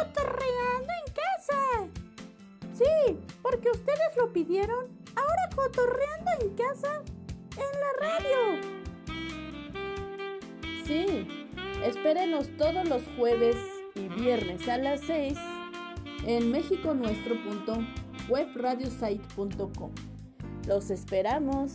cotorreando en casa. Sí, porque ustedes lo pidieron. Ahora cotorreando en casa en la radio. Sí, espérenos todos los jueves y viernes a las 6 en mexiconuestro.webradiosite.com. Los esperamos.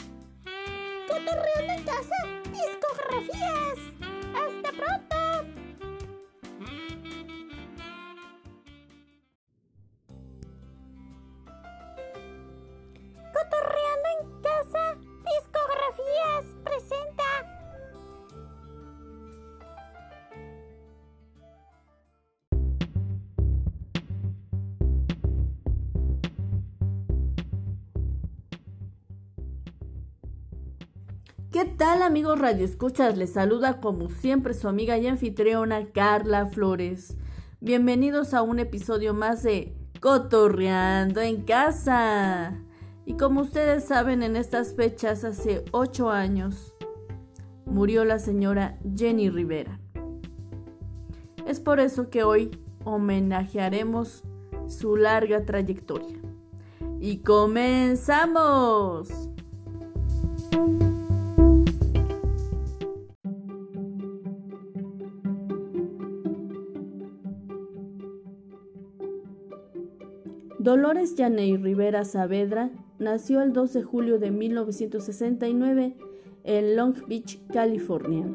Amigos Radio Escuchas? Les saluda como siempre su amiga y anfitriona Carla Flores. Bienvenidos a un episodio más de Cotorreando en Casa. Y como ustedes saben, en estas fechas, hace ocho años, murió la señora Jenny Rivera. Es por eso que hoy homenajearemos su larga trayectoria. ¡Y comenzamos! Dolores Yaney Rivera Saavedra nació el 12 de julio de 1969 en Long Beach, California.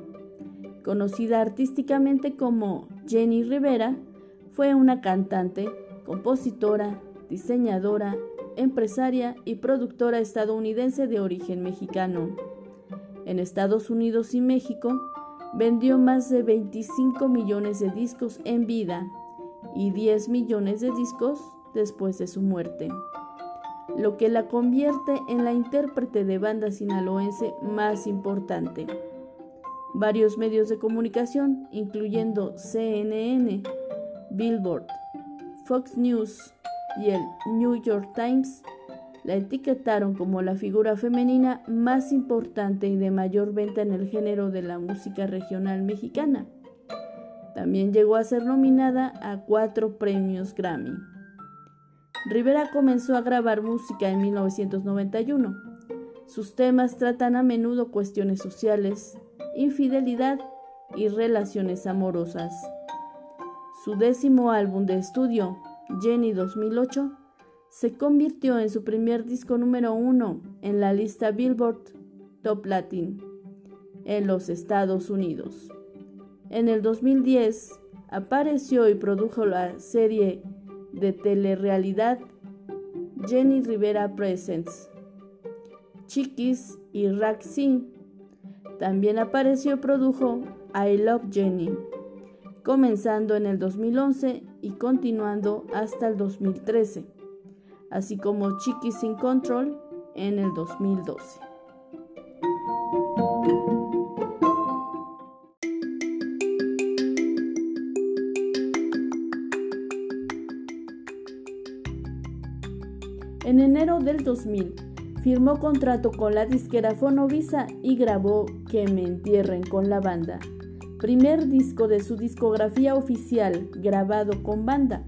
Conocida artísticamente como Jenny Rivera, fue una cantante, compositora, diseñadora, empresaria y productora estadounidense de origen mexicano. En Estados Unidos y México, vendió más de 25 millones de discos en vida y 10 millones de discos después de su muerte, lo que la convierte en la intérprete de banda sinaloense más importante. Varios medios de comunicación, incluyendo CNN, Billboard, Fox News y el New York Times, la etiquetaron como la figura femenina más importante y de mayor venta en el género de la música regional mexicana. También llegó a ser nominada a cuatro premios Grammy. Rivera comenzó a grabar música en 1991. Sus temas tratan a menudo cuestiones sociales, infidelidad y relaciones amorosas. Su décimo álbum de estudio, Jenny 2008, se convirtió en su primer disco número uno en la lista Billboard Top Latin en los Estados Unidos. En el 2010 apareció y produjo la serie de telerrealidad Jenny Rivera Presents, Chiquis y Raxi. También apareció y produjo I Love Jenny, comenzando en el 2011 y continuando hasta el 2013, así como Chiquis in Control en el 2012. En enero del 2000 firmó contrato con la disquera Fonovisa y grabó Que me entierren con la banda, primer disco de su discografía oficial grabado con banda,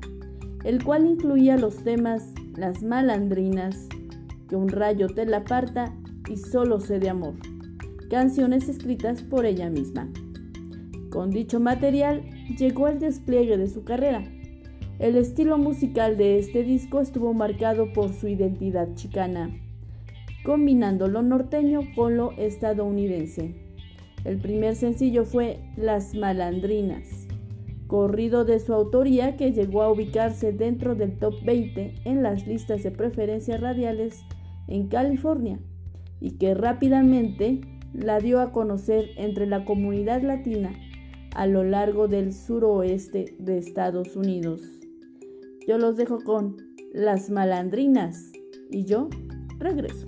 el cual incluía los temas Las malandrinas, Que un rayo te la parta y Solo sé de amor, canciones escritas por ella misma. Con dicho material llegó el despliegue de su carrera el estilo musical de este disco estuvo marcado por su identidad chicana, combinando lo norteño con lo estadounidense. El primer sencillo fue Las Malandrinas, corrido de su autoría que llegó a ubicarse dentro del top 20 en las listas de preferencias radiales en California y que rápidamente la dio a conocer entre la comunidad latina a lo largo del suroeste de Estados Unidos. Yo los dejo con las malandrinas y yo regreso.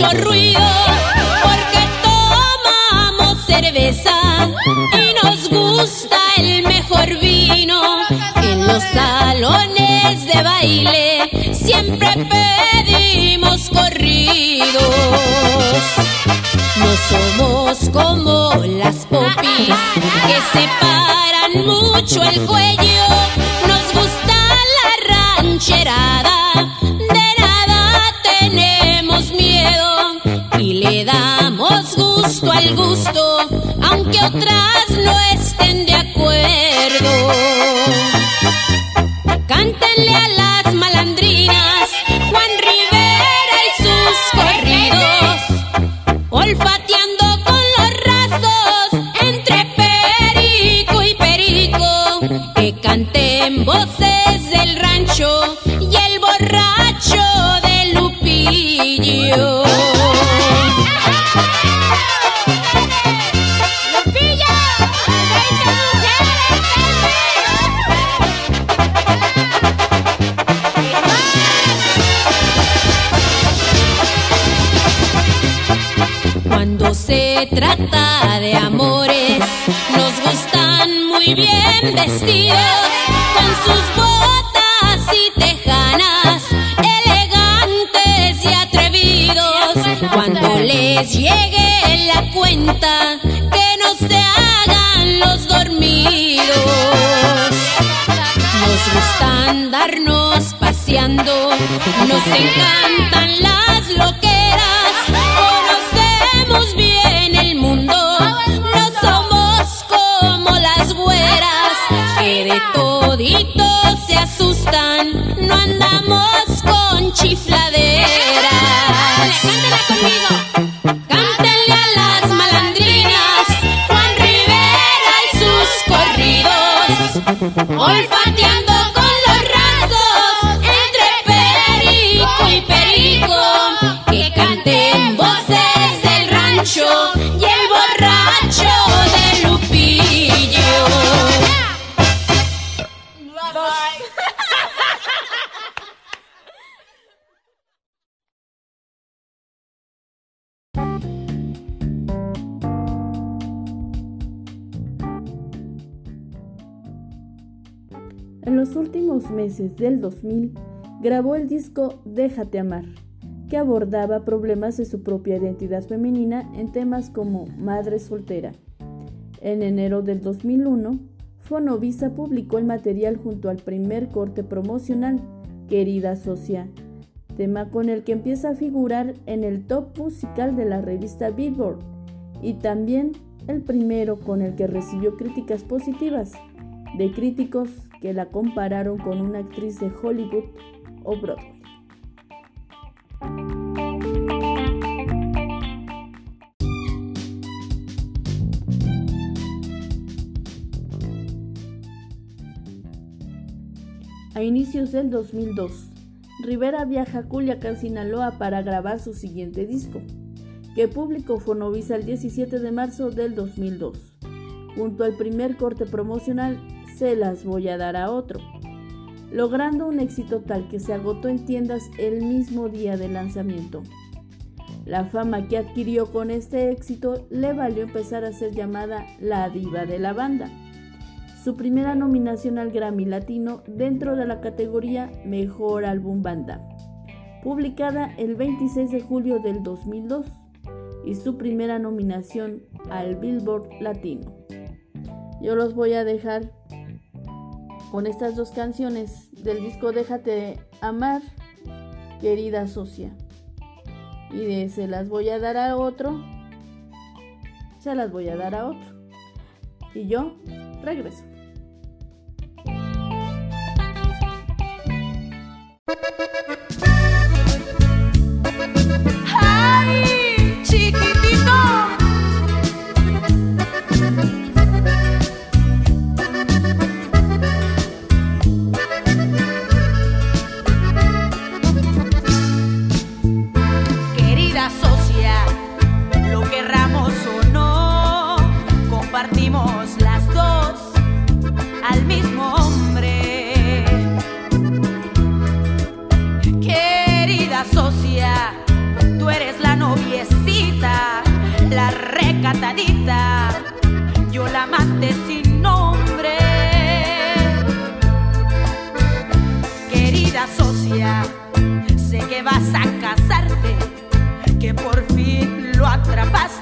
Mucho ruido, porque tomamos cerveza y nos gusta el mejor vino. En los salones de baile siempre pedimos corridos. No somos como las popis que se paran mucho el cuello. Aunque del 2000 grabó el disco Déjate amar, que abordaba problemas de su propia identidad femenina en temas como madre soltera. En enero del 2001, Fonovisa publicó el material junto al primer corte promocional, Querida Socia, tema con el que empieza a figurar en el top musical de la revista Billboard y también el primero con el que recibió críticas positivas de críticos que la compararon con una actriz de Hollywood o Broadway. A inicios del 2002, Rivera viaja a Culiacán, Sinaloa para grabar su siguiente disco, que publicó Fonovisa el 17 de marzo del 2002. Junto al primer corte promocional, Se las voy a dar a otro, logrando un éxito tal que se agotó en tiendas el mismo día del lanzamiento. La fama que adquirió con este éxito le valió empezar a ser llamada la diva de la banda. Su primera nominación al Grammy Latino dentro de la categoría Mejor Álbum Banda, publicada el 26 de julio del 2002, y su primera nominación al Billboard Latino. Yo los voy a dejar con estas dos canciones del disco Déjate amar, querida socia. Y de se las voy a dar a otro, se las voy a dar a otro. Y yo regreso. ¡Ay, chiquitito! yo la maté sin nombre. Querida socia, sé que vas a casarte, que por fin lo atrapaste.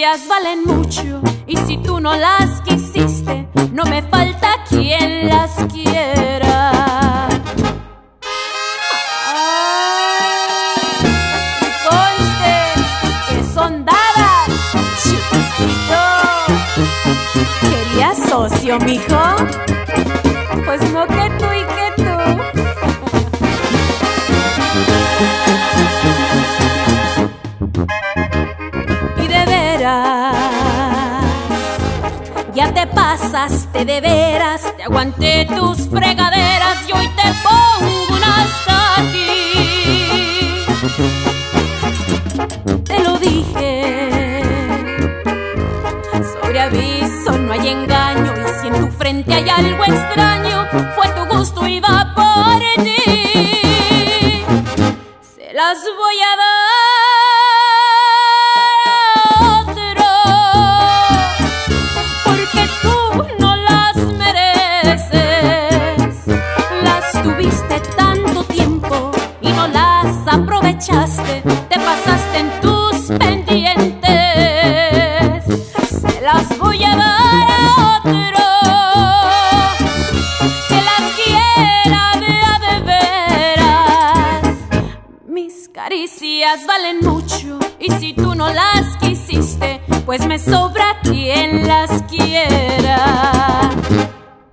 días valen mucho. Y si tú no las quisiste, no me falta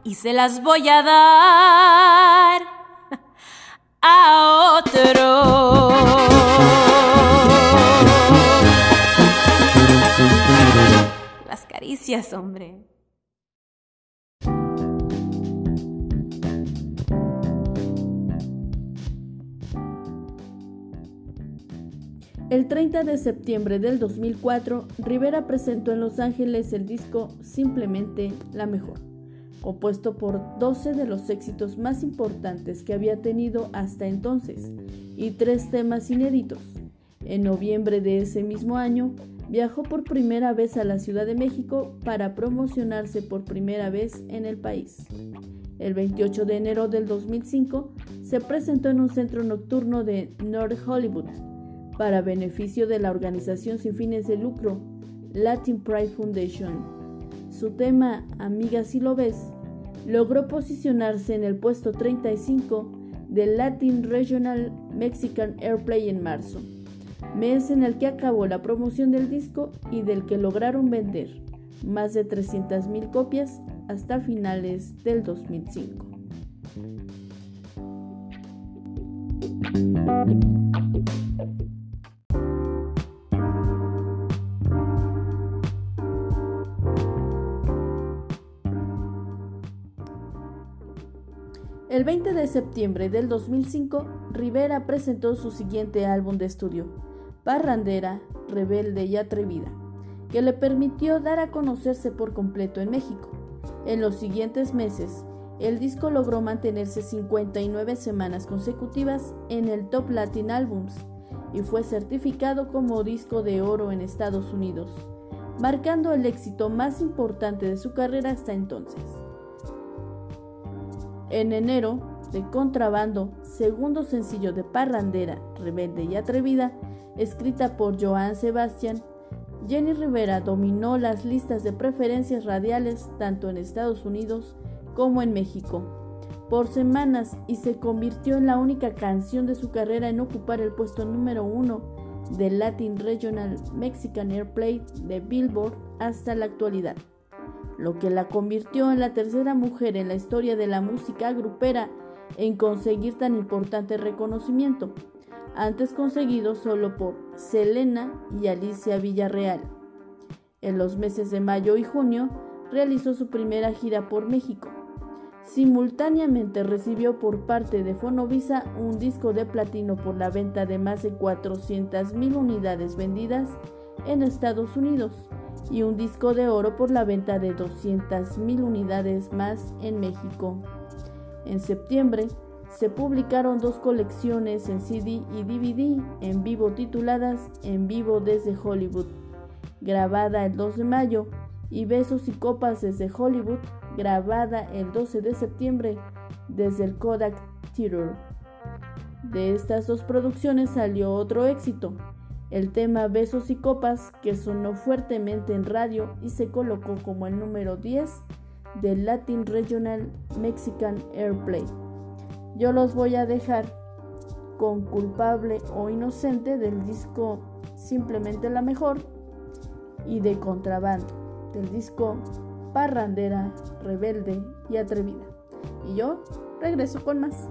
y se las voy a dar a otro. Las caricias, hombre. El 30 de septiembre del 2004, Rivera presentó en Los Ángeles el disco Simplemente la Mejor, compuesto por 12 de los éxitos más importantes que había tenido hasta entonces y tres temas inéditos. En noviembre de ese mismo año, viajó por primera vez a la Ciudad de México para promocionarse por primera vez en el país. El 28 de enero del 2005 se presentó en un centro nocturno de North Hollywood para beneficio de la organización sin fines de lucro Latin Pride Foundation. Su tema, Amiga si lo ves, logró posicionarse en el puesto 35 del Latin Regional Mexican Airplay en marzo, mes en el que acabó la promoción del disco y del que lograron vender más de 300.000 copias hasta finales del 2005. El 20 de septiembre del 2005, Rivera presentó su siguiente álbum de estudio, Parrandera, Rebelde y Atrevida, que le permitió dar a conocerse por completo en México. En los siguientes meses, el disco logró mantenerse 59 semanas consecutivas en el Top Latin Albums y fue certificado como disco de oro en Estados Unidos, marcando el éxito más importante de su carrera hasta entonces. En enero, de Contrabando, segundo sencillo de Parrandera, Rebelde y Atrevida, escrita por Joan Sebastián, Jenny Rivera dominó las listas de preferencias radiales tanto en Estados Unidos como en México. Por semanas y se convirtió en la única canción de su carrera en ocupar el puesto número uno del Latin Regional Mexican Airplay de Billboard hasta la actualidad lo que la convirtió en la tercera mujer en la historia de la música grupera en conseguir tan importante reconocimiento, antes conseguido solo por Selena y Alicia Villarreal. En los meses de mayo y junio realizó su primera gira por México. Simultáneamente recibió por parte de Fonovisa un disco de platino por la venta de más de 400.000 unidades vendidas en Estados Unidos y un disco de oro por la venta de 200.000 unidades más en México. En septiembre se publicaron dos colecciones en CD y DVD en vivo tituladas En vivo desde Hollywood, grabada el 2 de mayo, y Besos y Copas desde Hollywood, grabada el 12 de septiembre desde el Kodak Theater. De estas dos producciones salió otro éxito, el tema Besos y Copas, que sonó fuertemente en radio y se colocó como el número 10 del Latin Regional Mexican Airplay. Yo los voy a dejar con culpable o inocente del disco Simplemente la Mejor y de contrabando del disco Parrandera, Rebelde y Atrevida. Y yo regreso con más.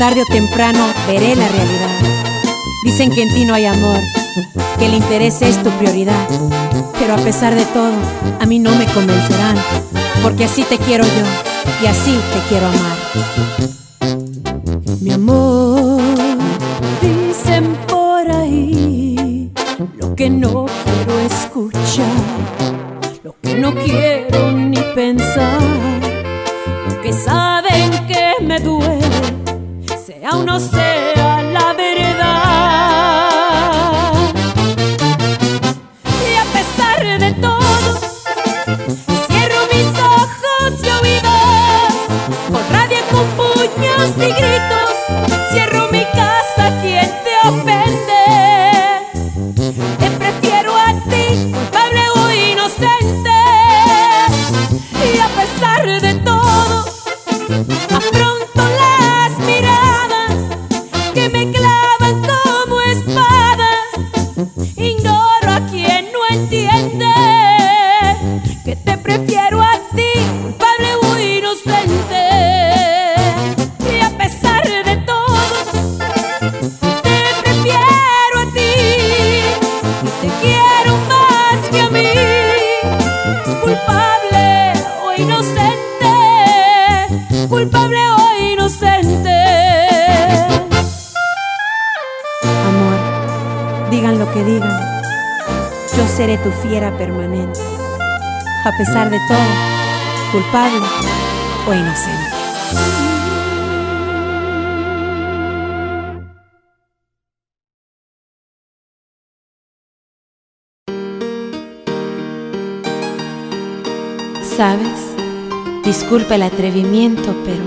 Tarde o temprano veré la realidad. Dicen que en ti no hay amor, que el interés es tu prioridad. Pero a pesar de todo, a mí no me convencerán, porque así te quiero yo y así te quiero amar. Tu fiera permanente, a pesar de todo, culpable o inocente. ¿Sabes? Disculpa el atrevimiento, pero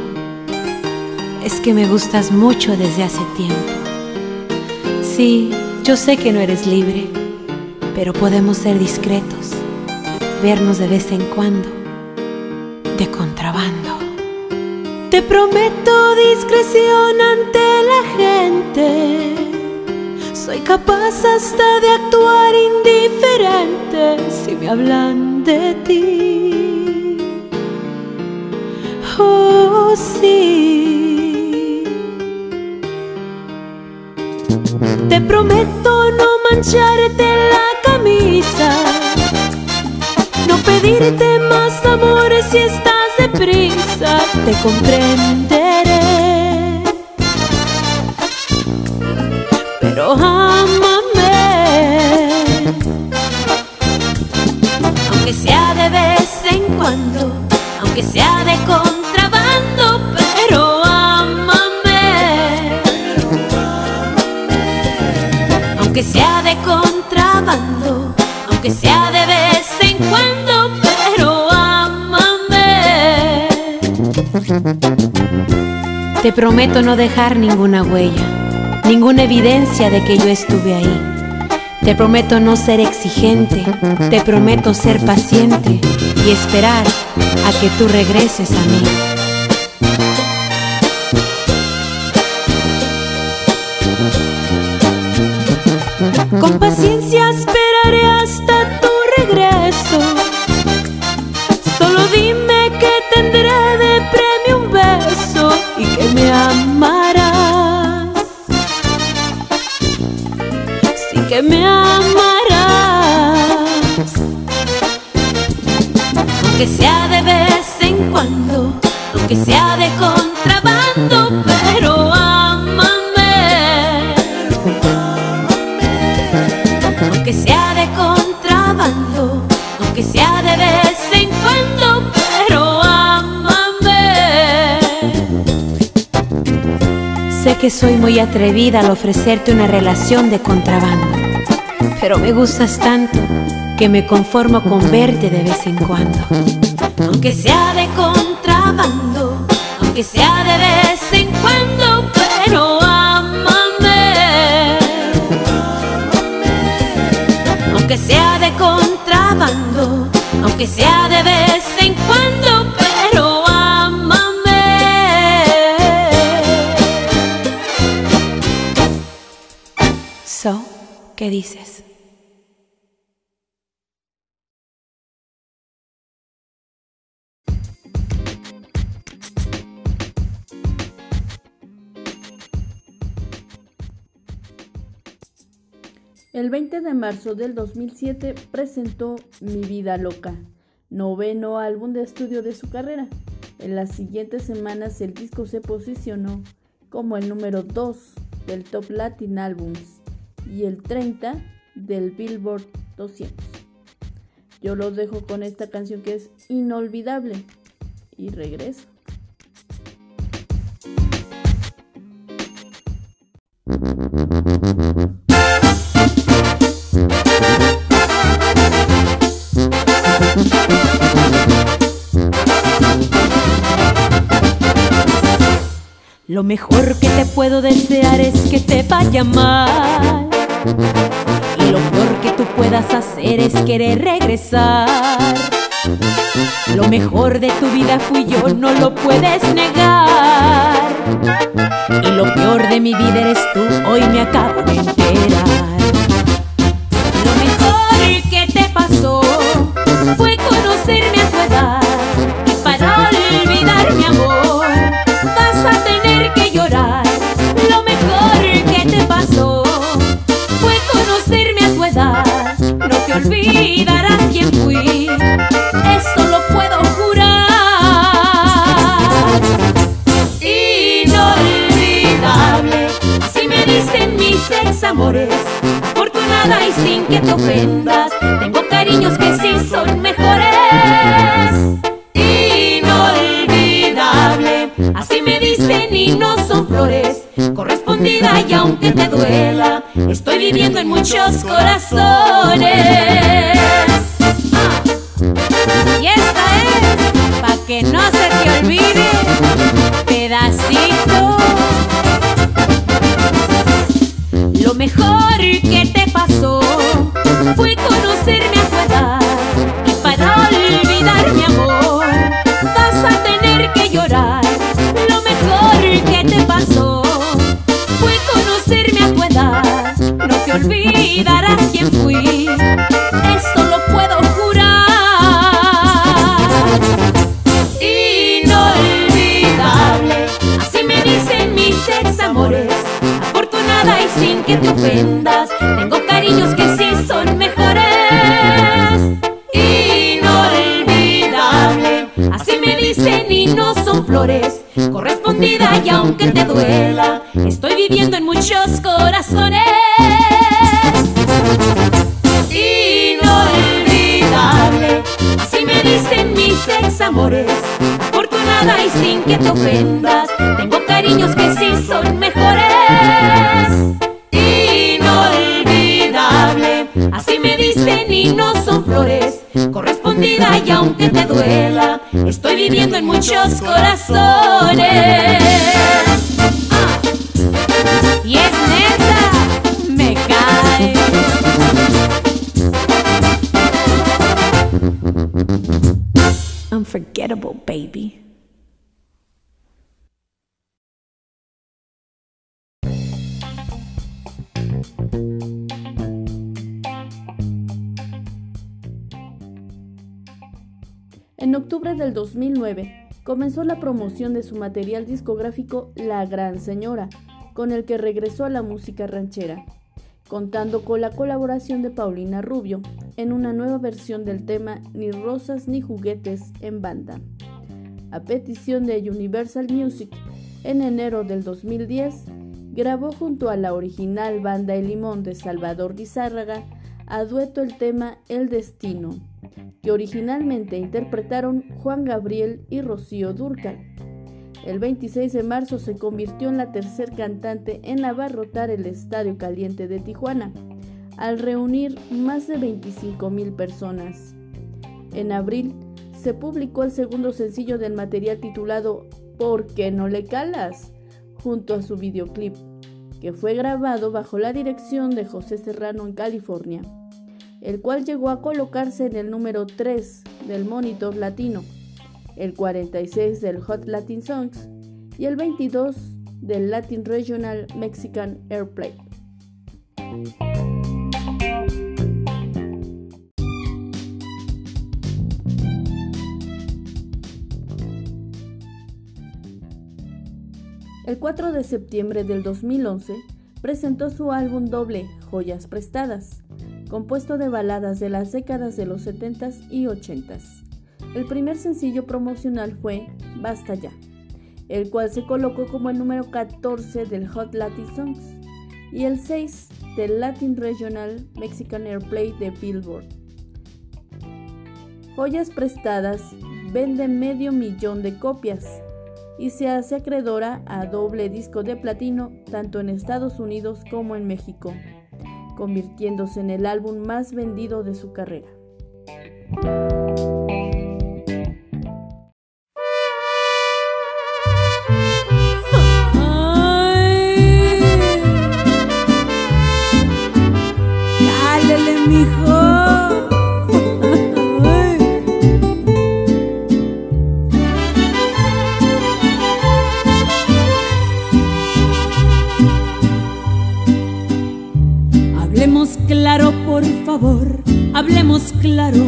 es que me gustas mucho desde hace tiempo. Sí, yo sé que no eres libre, pero podemos ser discretos, vernos de vez en cuando, de contrabando. Te prometo discreción ante la gente. Soy capaz hasta de actuar indiferente si me hablan de ti. Oh, sí. Te prometo no mancharte la camisa, no pedirte más amores si estás deprisa, te comprenderé. Pero Te prometo no dejar ninguna huella, ninguna evidencia de que yo estuve ahí. Te prometo no ser exigente, te prometo ser paciente y esperar a que tú regreses a mí. Con paciencia que soy muy atrevida al ofrecerte una relación de contrabando, pero me gustas tanto que me conformo con verte de vez en cuando. Aunque sea de contrabando, aunque sea de vez en cuando, pero ámame. Aunque sea de contrabando, aunque sea de vez El 20 de marzo del 2007 presentó Mi Vida Loca, noveno álbum de estudio de su carrera. En las siguientes semanas el disco se posicionó como el número 2 del Top Latin Albums y el 30 del Billboard 200. Yo los dejo con esta canción que es inolvidable y regreso. Lo mejor que te puedo desear es que te vaya mal. Y lo peor que tú puedas hacer es querer regresar. Lo mejor de tu vida fui yo, no lo puedes negar. Y lo peor de mi vida eres tú, hoy me acabo de enterar. Olvidarás quién fui, eso lo puedo jurar. Inolvidable, así me dicen mis ex amores. Afortunada y sin que te ofendas, tengo cariños que sí son mejores. Inolvidable, así me dicen y no son flores. Y aunque te duela, estoy viviendo en muchos corazones. Y esta es, pa' que no se te olvide, pedacito. Lo mejor tengo cariños que sí son mejores. Inolvidable, así me dicen y no son flores. Correspondida y aunque te viviendo en muchos corazones. Y es neta, me cae. Unforgettable, baby. En octubre del 2009 comenzó la promoción de su material discográfico La Gran Señora, con el que regresó a la música ranchera, contando con la colaboración de Paulina Rubio en una nueva versión del tema Ni rosas ni juguetes en banda. A petición de Universal Music, en enero del 2010, grabó junto a la original banda El Limón de Salvador Guizárraga a dueto el tema El Destino, que originalmente interpretaron Juan Gabriel y Rocío Dúrcal. El 26 de marzo se convirtió en la tercer cantante en abarrotar el Estadio Caliente de Tijuana, al reunir más de 25 mil personas. En abril se publicó el segundo sencillo del material titulado ¿Por qué no le calas? junto a su videoclip, que fue grabado bajo la dirección de José Serrano en California, el cual llegó a colocarse en el número 3 del Monitor Latino, el 46 del Hot Latin Songs y el 22 del Latin Regional Mexican Airplay. El 4 de septiembre del 2011 presentó su álbum doble Joyas Prestadas, compuesto de baladas de las décadas de los 70s y 80s. El primer sencillo promocional fue Basta Ya, el cual se colocó como el número 14 del Hot Latin Songs y el 6 del Latin Regional Mexican Airplay de Billboard. Joyas Prestadas vende medio millón de copias y se hace acreedora a doble disco de platino tanto en Estados Unidos como en México, convirtiéndose en el álbum más vendido de su carrera. Hablemos claro.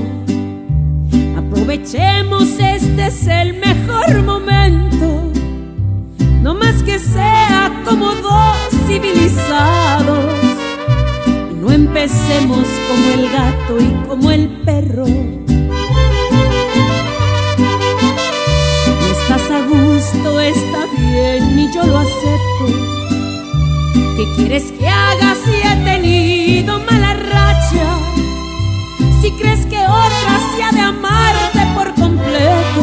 Aprovechemos, este es el mejor momento. No más que sea como dos civilizados. Y no empecemos como el gato y como el perro. estás a gusto, está bien y yo lo acepto. ¿Qué quieres que haga si he tenido mala Si crees que otra se ha de amarte por completo,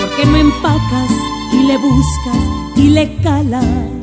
¿por qué no empacas y le buscas y le calas?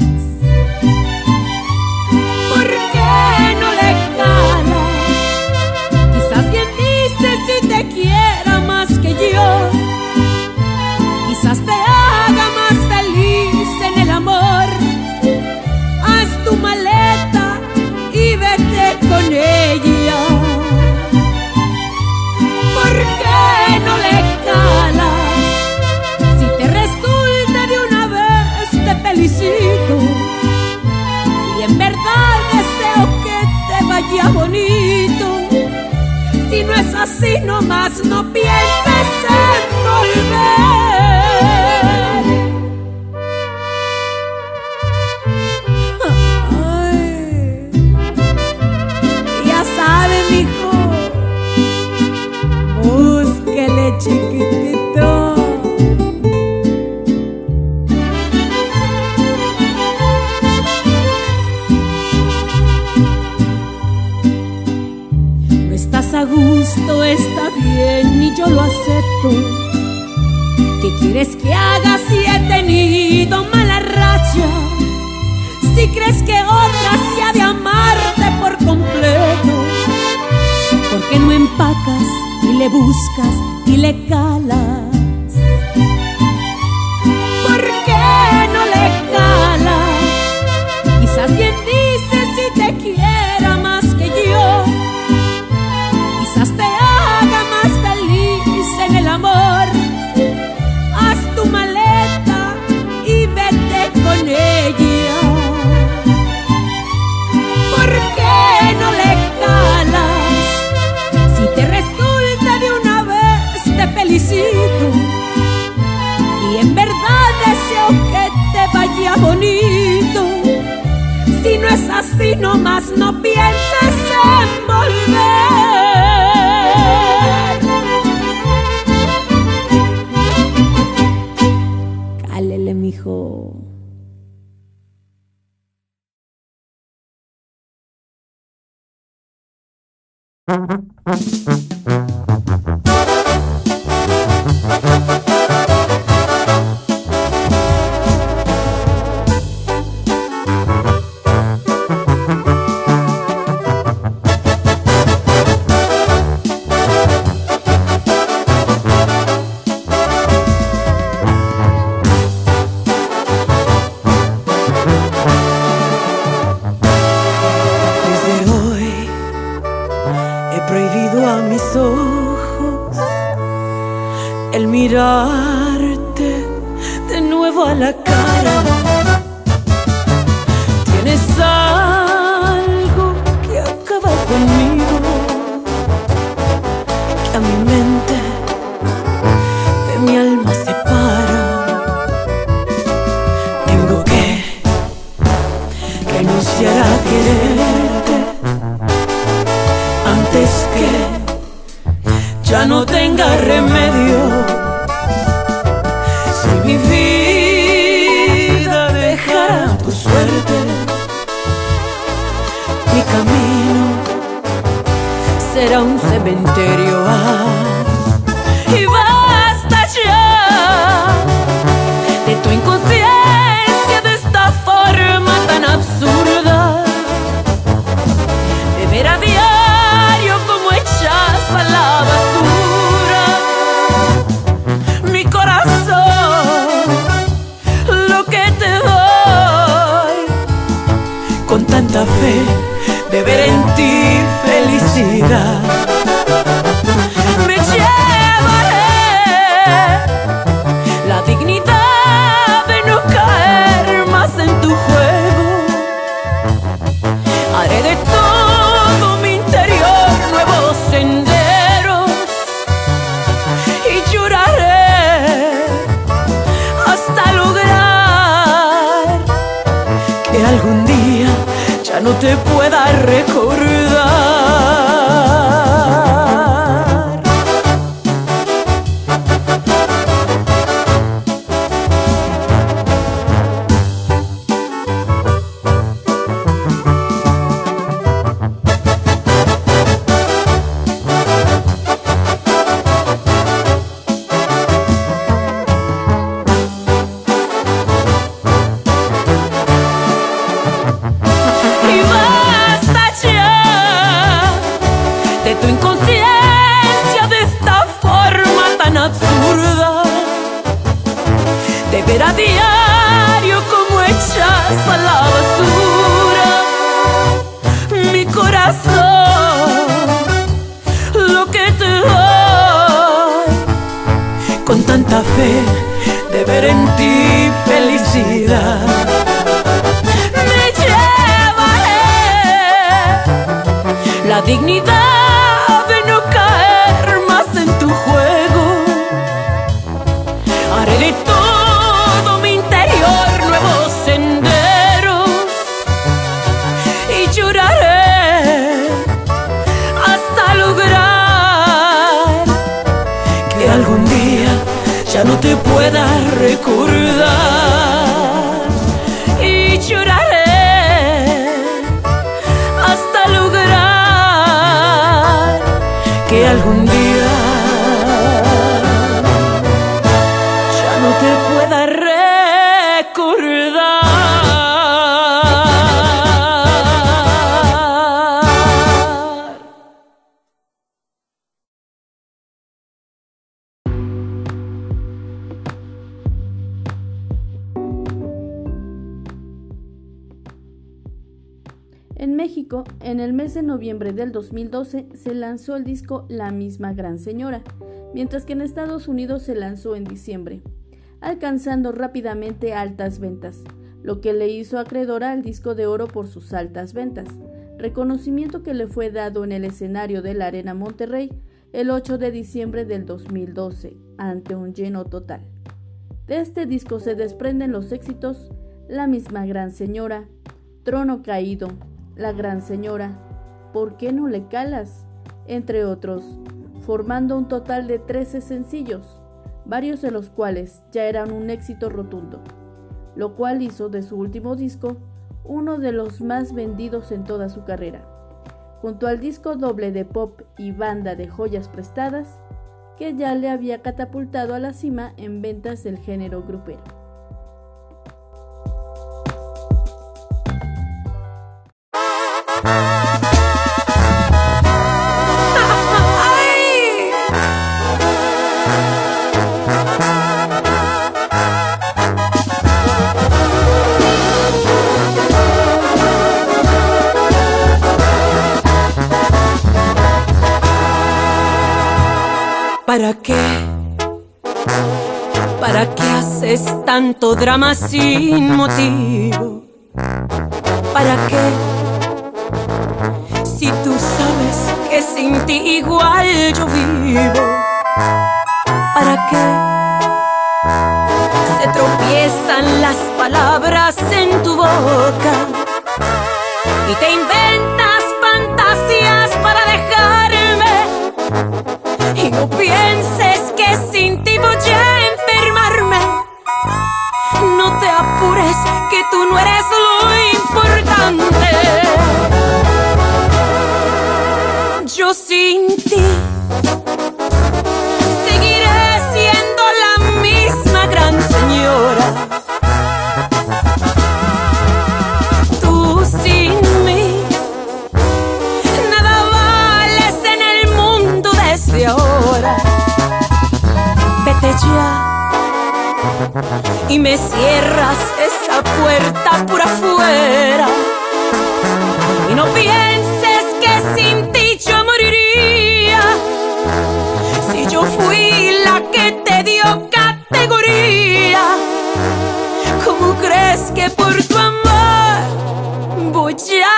así nomás no pienses en volver. Cálele, mijo. de ver en ti felicidad. Te pueda recordar. Ver en ti felicidad. Me llevaré la dignidad noviembre del 2012, se lanzó el disco La misma Gran Señora, mientras que en Estados Unidos se lanzó en diciembre, alcanzando rápidamente altas ventas, lo que le hizo acreedor al disco de oro por sus altas ventas, reconocimiento que le fue dado en el escenario de la Arena Monterrey el 8 de diciembre del 2012, ante un lleno total. De este disco se desprenden los éxitos La misma Gran Señora, Trono Caído, La Gran Señora, ¿Por qué no le calas? entre otros, formando un total de 13 sencillos, varios de los cuales ya eran un éxito rotundo, lo cual hizo de su último disco uno de los más vendidos en toda su carrera, junto al disco doble de pop y banda de joyas prestadas, que ya le había catapultado a la cima en ventas del género grupero. Tanto drama sin motivo? ¿Para qué? Si tú sabes que sin ti igual yo vivo. ¿Para qué? Se tropiezan las palabras en tu boca y te y me cierras esa puerta por afuera. Y no pienses que sin ti yo moriría. Si yo fui la que te dio categoría, ¿cómo crees que por tu amor voy a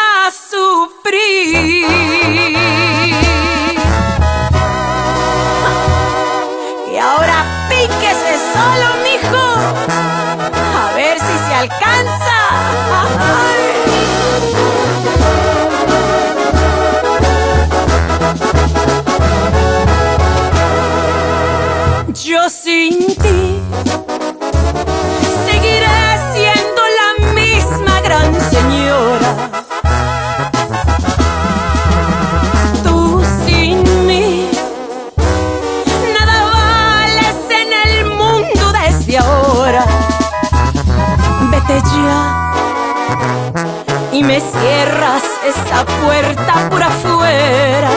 Y me cierras esa puerta por afuera.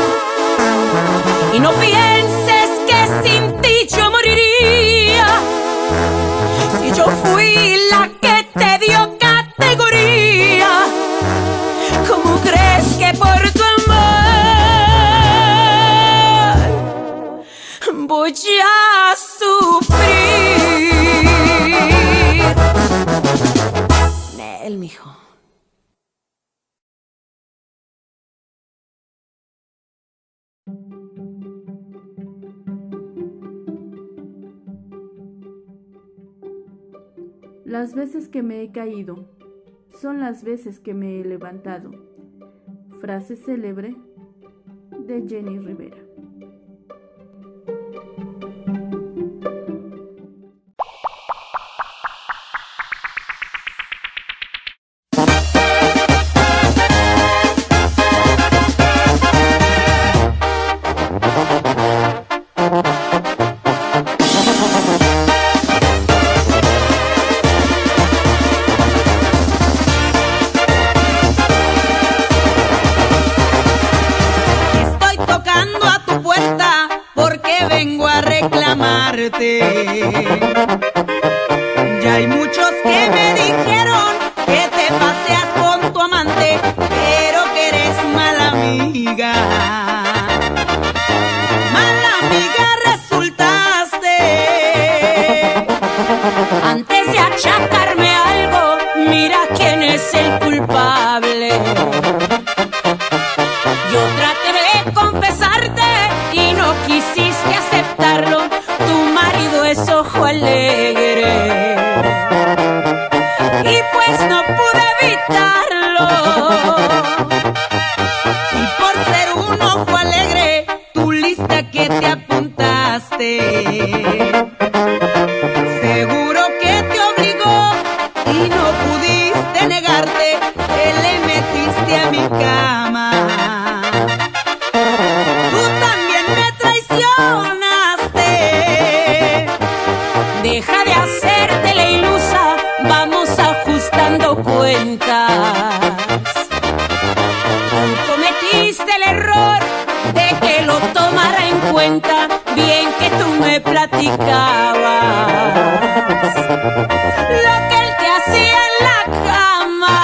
Y no pienses que sin ti yo moriría. Si yo fui la que Las veces que me he caído son las veces que me he levantado. Frase célebre de Jenny Rivera. Tú cometiste el error de que lo tomara en cuenta, bien que tú me platicabas. Lo que él te hacía en la cama.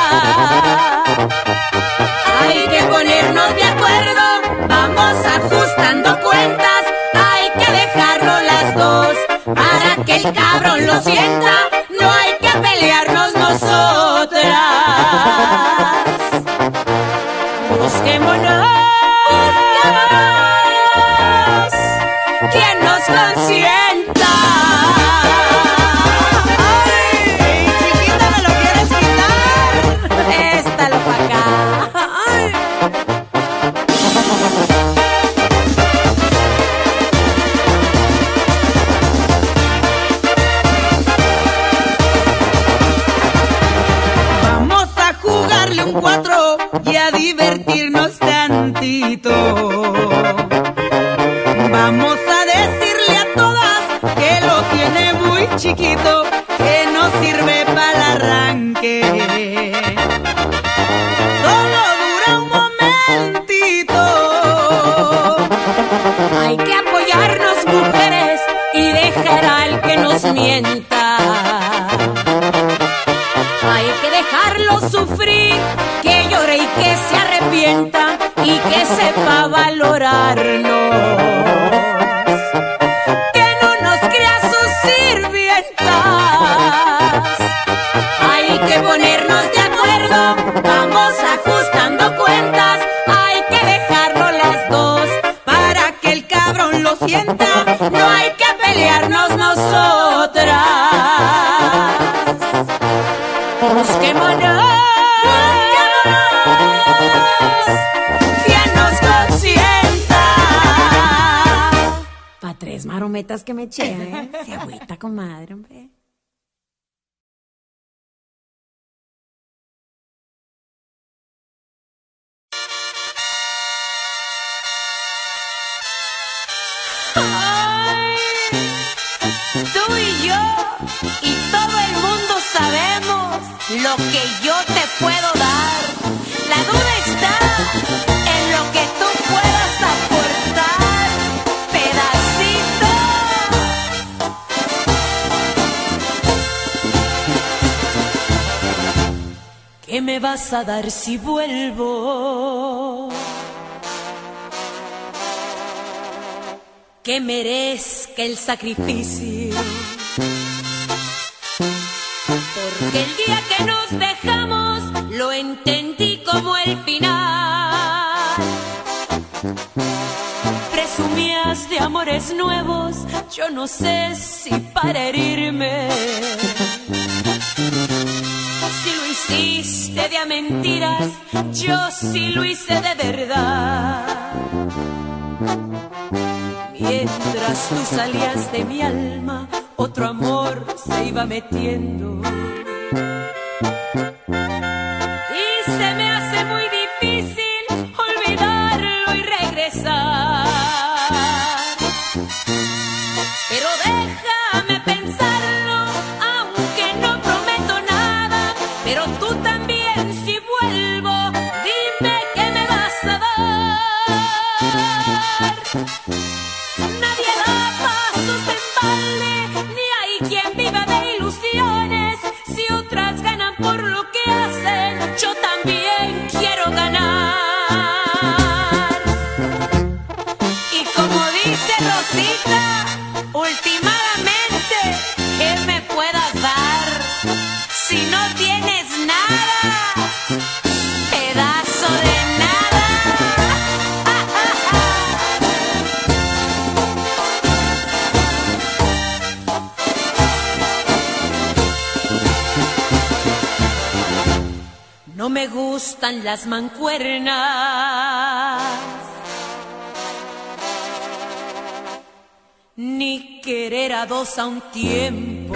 Hay que ponernos de acuerdo, vamos ajustando cuentas, hay que dejarlo las dos para que el cabrón lo sienta. Vamos ajustando cuentas. Hay que dejarlo las dos para que el cabrón lo sienta. No hay que pelearnos nosotras. Busquémonos. Marometas que me eché, ¿eh? Se agüita, comadre, hombre. lo que yo te puedo dar. La duda está en lo que tú puedas aportar, pedacito. ¿Qué me vas a dar si vuelvo? Que merezca el sacrificio. que el día que nos dejamos lo entendí como el final. Presumías de amores nuevos, yo no sé si para herirme. Si lo hiciste de a mentiras, yo sí lo hice de verdad. Mientras tú salías de mi alma, otro amor se iba metiendo. las mancuernas, ni querer a dos a un tiempo.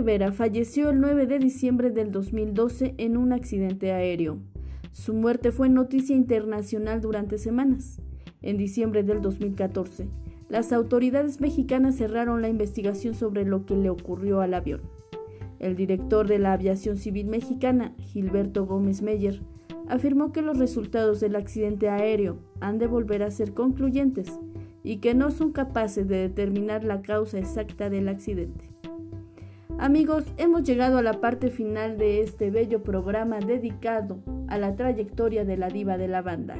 Rivera falleció el 9 de diciembre del 2012 en un accidente aéreo. Su muerte fue noticia internacional durante semanas. En diciembre del 2014, las autoridades mexicanas cerraron la investigación sobre lo que le ocurrió al avión. El director de la Aviación Civil Mexicana, Gilberto Gómez Meyer, afirmó que los resultados del accidente aéreo han de volver a ser concluyentes y que no son capaces de determinar la causa exacta del accidente. Amigos, hemos llegado a la parte final de este bello programa dedicado a la trayectoria de la diva de la banda,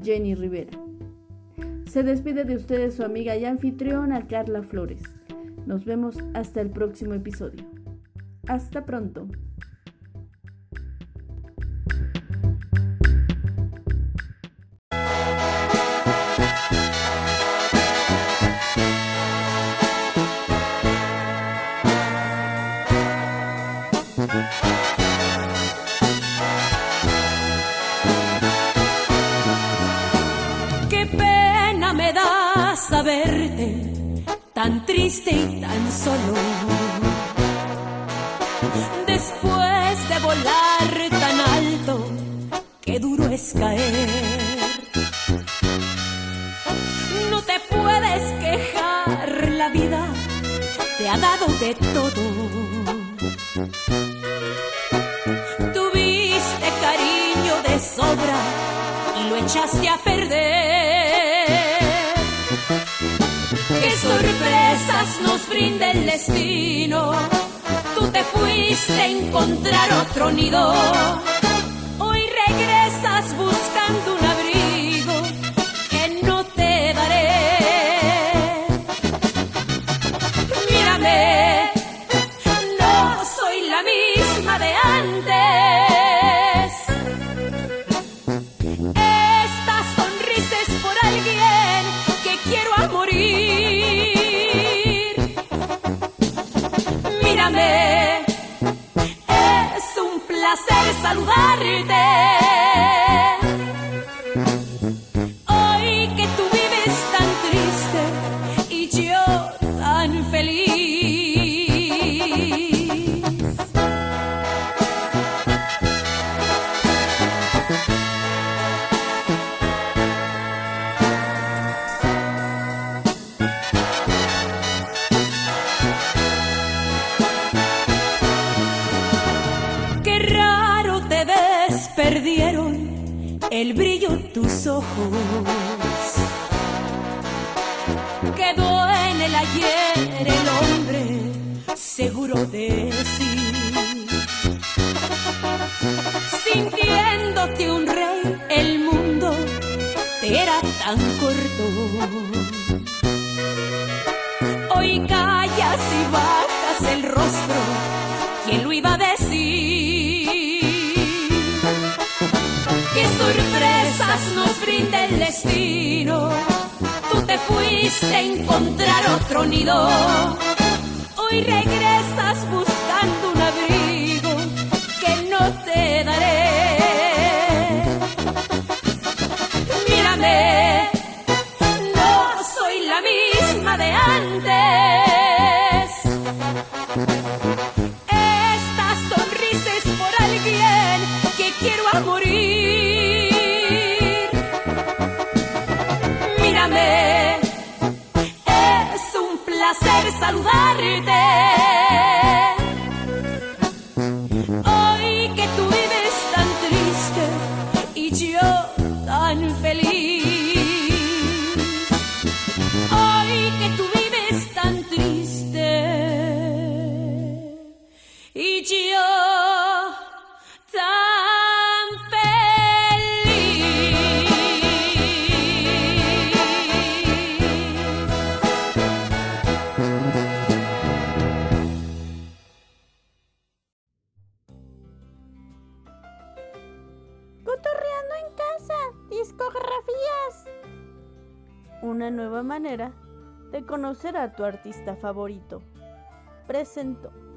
Jenny Rivera. Se despide de ustedes su amiga y anfitriona Carla Flores. Nos vemos hasta el próximo episodio. Hasta pronto. Solo. Después de volar tan alto, qué duro es caer. No te puedes quejar, la vida te ha dado de todo. Tuviste cariño de sobra y lo echaste a perder. Sorpresas nos brinda el destino. Tú te fuiste a encontrar otro nido. Era tan corto. Hoy callas y bajas el rostro, ¿quién lo iba a decir? ¿Qué sorpresas nos brinda el destino? Tú te fuiste a encontrar otro nido. Hoy regresas buscando nueva manera de conocer a tu artista favorito. Presento.